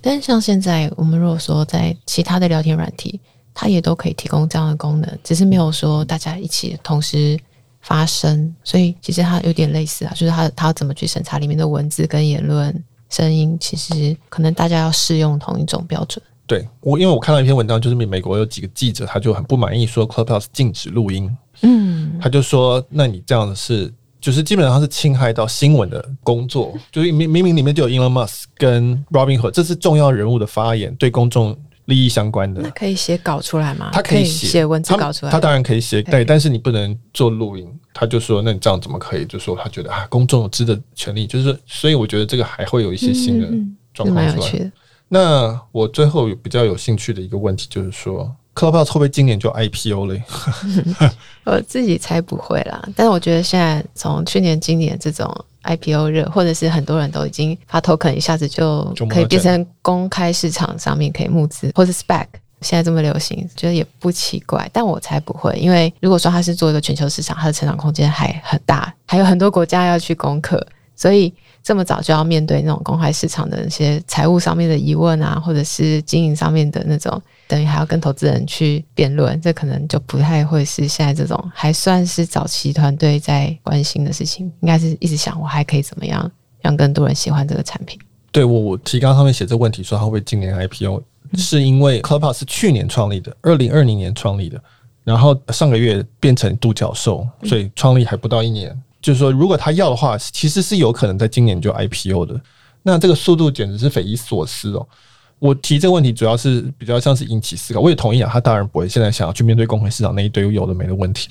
但像现在，我们如果说在其他的聊天软体，它也都可以提供这样的功能，只是没有说大家一起同时发声，所以其实它有点类似啊，就是它它要怎么去审查里面的文字跟言论声音，其实可能大家要适用同一种标准。对我，因为我看到一篇文章，就是美国有几个记者，他就很不满意，说 Clubhouse 禁止录音，嗯，他就说，那你这样的是。就是基本上是侵害到新闻的工作，就是明明明里面就有 Elon Musk 跟 Robinhood，这是重要人物的发言，对公众利益相关的。那可以写稿出来吗？他可以写文字稿出来他，他当然可以写，对，但是你不能做录音。他就说，那你这样怎么可以？就说他觉得啊，公众有知的权利，就是所以我觉得这个还会有一些新的状况出来。嗯嗯，那我最后有比较有兴趣的一个问题就是说。Clubhouse 会不会今年就 IPO 嘞？我自己猜不会啦，但是我觉得现在从去年、今年这种 IPO 热，或者是很多人都已经发 token，一下子就可以变成公开市场上面可以募资，或者 spec，现在这么流行，觉得也不奇怪。但我猜不会，因为如果说它是做一个全球市场，它的成长空间还很大，还有很多国家要去攻克，所以。这么早就要面对那种公开市场的那些财务上面的疑问啊，或者是经营上面的那种，等于还要跟投资人去辩论，这可能就不太会是现在这种还算是早期团队在关心的事情。应该是一直想我还可以怎么样让更多人喜欢这个产品。对，我我提纲上面写这个问题说他会今年 IPO，是因为 Clubhouse 是去年创立的，二零二零年创立的，然后上个月变成独角兽，所以创立还不到一年。就是说，如果他要的话，其实是有可能在今年就 IPO 的。那这个速度简直是匪夷所思哦！我提这个问题主要是比较像是引起思考。我也同意啊，他当然不会现在想要去面对公开市场那一堆有的没的问题。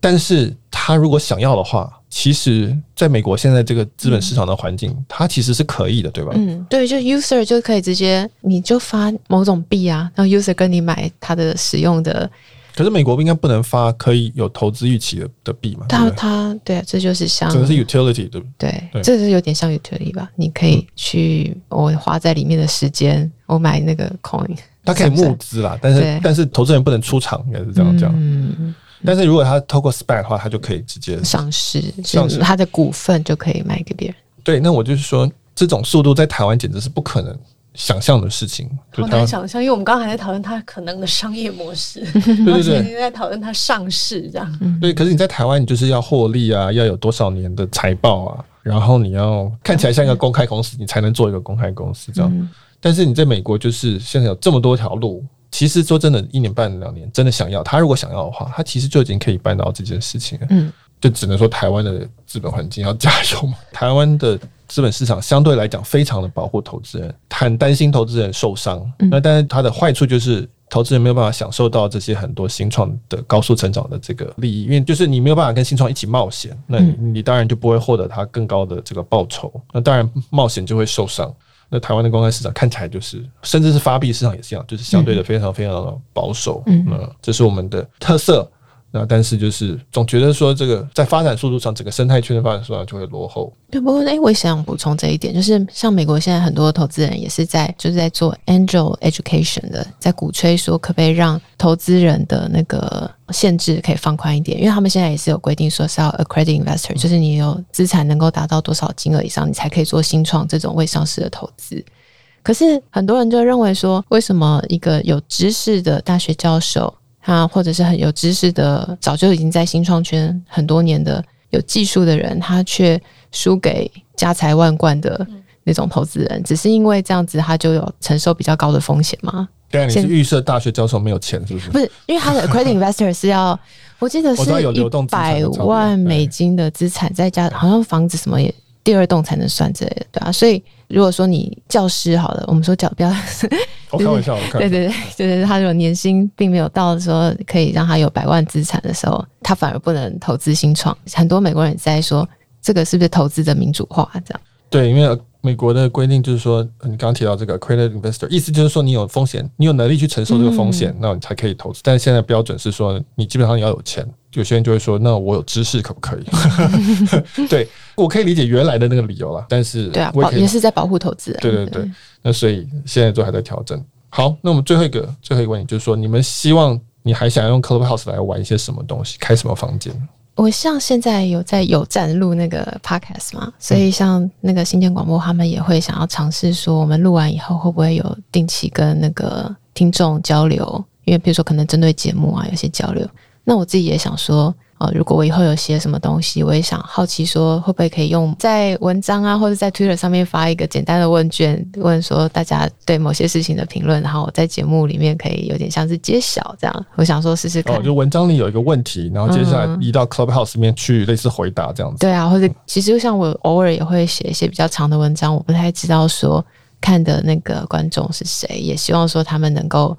但是他如果想要的话，其实在美国现在这个资本市场的环境，他其实是可以的，对吧？嗯，对，就 user 就可以直接你就发某种币啊，然后 user 跟你买他的使用的。可是美国应该不能发可以有投资预期的的币嘛？它它对，这就是像这个是 utility 对对，对，这是有点像 utility 吧？你可以去我花在里面的时间，我买那个 coin，它可以募资啦，但是但是投资人不能出场，应该是这样讲。嗯，但是如果他透过 SPAC 的话，他就可以直接上市，上市他的股份就可以卖给别人。对，那我就是说，这种速度在台湾简直是不可能想象的事情，好难想象，因为我们刚刚还在讨论它可能的商业模式，对 对对，现在在讨论它上市这样。对，可是你在台湾，你就是要获利啊，要有多少年的财报啊，然后你要看起来像一个公开公司，你才能做一个公开公司这样。嗯、但是你在美国，就是现在有这么多条路。其实说真的，一年半两年，真的想要他，如果想要的话，他其实就已经可以办到这件事情了。嗯，就只能说台湾的资本环境要加油嘛。台湾的资本市场相对来讲非常的保护投资人，很担心投资人受伤。那但是它的坏处就是投资人没有办法享受到这些很多新创的高速成长的这个利益，因为就是你没有办法跟新创一起冒险，那你你当然就不会获得它更高的这个报酬。那当然冒险就会受伤。那台湾的公开市场看起来就是，甚至是发币市场也是一样，就是相对的非常非常的保守。嗯，嗯，这是我们的特色。那但是就是总觉得说这个在发展速度上，整个生态圈的发展速度上就会落后。对，不过哎，我也想补充这一点，就是像美国现在很多投资人也是在就是在做 angel education 的，在鼓吹说可不可以让投资人的那个限制可以放宽一点，因为他们现在也是有规定说是要 accredited investor，就是你有资产能够达到多少金额以上，你才可以做新创这种未上市的投资。可是很多人就认为说，为什么一个有知识的大学教授？他或者是很有知识的，早就已经在新创圈很多年的有技术的人，他却输给家财万贯的那种投资人，只是因为这样子，他就有承受比较高的风险吗？对啊，你是预设大学教授没有钱是不是？不是，因为他的 accredited investor 是要，我记得是 一百万美金的资产，再加好像房子什么也第二栋才能算之类的，对啊，所以。如果说你教师好了，我们说教不要，我开玩笑，对对对，就是他如果年薪并没有到说可以让他有百万资产的时候，他反而不能投资新创。很多美国人在说，这个是不是投资的民主化？这样对，因为美国的规定就是说，你刚刚提到这个 accredited investor，意思就是说你有风险，你有能力去承受这个风险，嗯、那你才可以投资。但是现在标准是说，你基本上你要有钱。有些人就会说，那我有知识可不可以？对，我可以理解原来的那个理由了，但是对啊，也是在保护投资人。对对对，那所以现在都还在调整。好，那我们最后一个最后一个问题就是说，你们希望你还想要用 Clubhouse 来玩一些什么东西？开什么房间？我像现在有在有站录那个 Podcast 嘛，所以像那个新建广播，他们也会想要尝试说，我们录完以后会不会有定期跟那个听众交流？因为比如说可能针对节目啊，有些交流。那我自己也想说，呃，如果我以后有写什么东西，我也想好奇说，会不会可以用在文章啊，或者在 Twitter 上面发一个简单的问卷，问说大家对某些事情的评论，然后我在节目里面可以有点像是揭晓这样。我想说试试看。哦，就文章里有一个问题，然后接下来移到 Clubhouse 里面去类似回答这样子。嗯。对啊，或者其实就像我偶尔也会写一些比较长的文章，我不太知道说看的那个观众是谁，也希望说他们能够。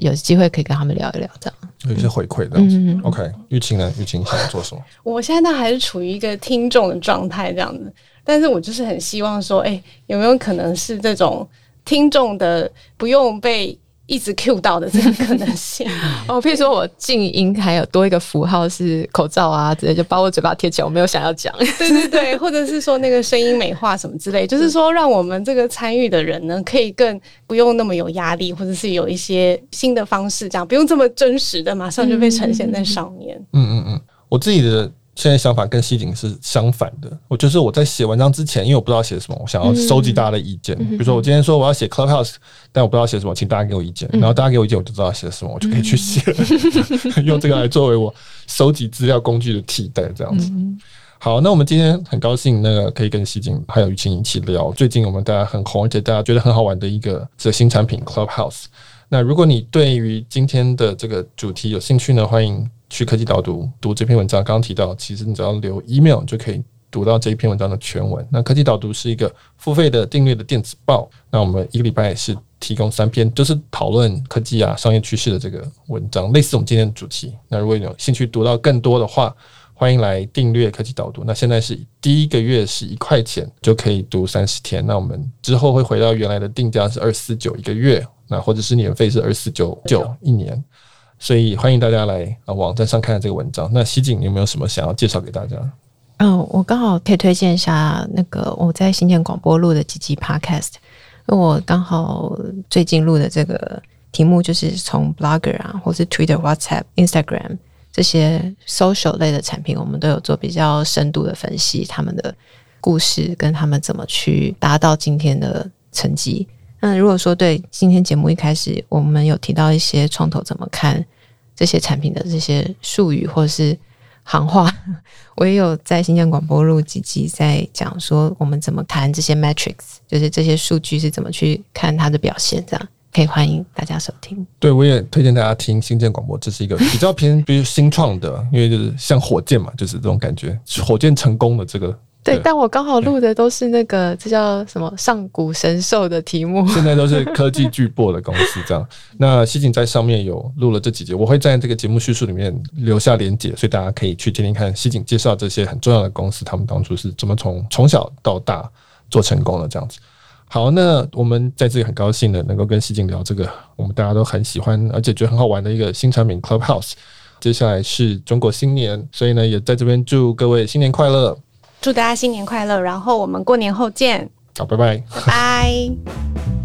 有机会可以跟他们聊一聊，这样有一些回馈这样子。嗯、OK，玉清呢？玉清想做什么？我现在还是处于一个听众的状态，这样子。但是我就是很希望说，哎、欸，有没有可能是这种听众的不用被。一直 Q 到的这个可能性 哦，譬如说我静音还有多一个符号是口罩啊，直接就把我嘴巴贴起来，我没有想要讲，对对对，或者是说那个声音美化什么之类，就是说让我们这个参与的人呢，可以更不用那么有压力，或者是有一些新的方式，这样不用这么真实的马上就被呈现在上面。嗯嗯嗯，我自己的。现在想法跟西景是相反的。我就是我在写文章之前，因为我不知道写什么，我想要收集大家的意见。比如说，我今天说我要写 Clubhouse，但我不知道写什么，请大家给我意见。然后大家给我意见，我就知道写什么，我就可以去写，用这个来作为我收集资料工具的替代。这样子。好，那我们今天很高兴，那个可以跟西景还有玉清一起聊最近我们大家很红而且大家觉得很好玩的一个这新产品 Clubhouse。那如果你对于今天的这个主题有兴趣呢，欢迎。去科技导读读这篇文章，刚刚提到，其实你只要留 email 就可以读到这一篇文章的全文。那科技导读是一个付费的订阅的电子报，那我们一个礼拜是提供三篇，就是讨论科技啊、商业趋势的这个文章，类似我们今天的主题。那如果你有兴趣读到更多的话，欢迎来订阅科技导读。那现在是第一个月是一块钱就可以读三十天，那我们之后会回到原来的定价是二四九一个月，那或者是年费是二四九九一年。所以欢迎大家来啊网站上看看这个文章。那西景，有没有什么想要介绍给大家？嗯，我刚好可以推荐一下那个我在新建广播录的几集 Podcast。因为我刚好最近录的这个题目就是从 Blogger 啊，或是 Twitter、WhatsApp、Instagram 这些 social 类的产品，我们都有做比较深度的分析，他们的故事，跟他们怎么去达到今天的成绩。那如果说对今天节目一开始我们有提到一些创投怎么看这些产品的这些术语或者是行话，我也有在新建广播录几集在讲说我们怎么谈这些 metrics，就是这些数据是怎么去看它的表现，这样可以欢迎大家收听。对，我也推荐大家听新建广播，这是一个比较偏比如新创的，因为就是像火箭嘛，就是这种感觉，火箭成功的这个。对，但我刚好录的都是那个，这叫什么上古神兽的题目。现在都是科技巨擘的公司这样。那西景在上面有录了这几集，我会在这个节目叙述里面留下连结，所以大家可以去听听看西景介绍这些很重要的公司，他们当初是怎么从从小到大做成功的这样子。好，那我们在这里很高兴的能够跟西景聊这个，我们大家都很喜欢而且觉得很好玩的一个新产品 Clubhouse。接下来是中国新年，所以呢也在这边祝各位新年快乐。祝大家新年快乐，然后我们过年后见。好，拜拜，拜拜。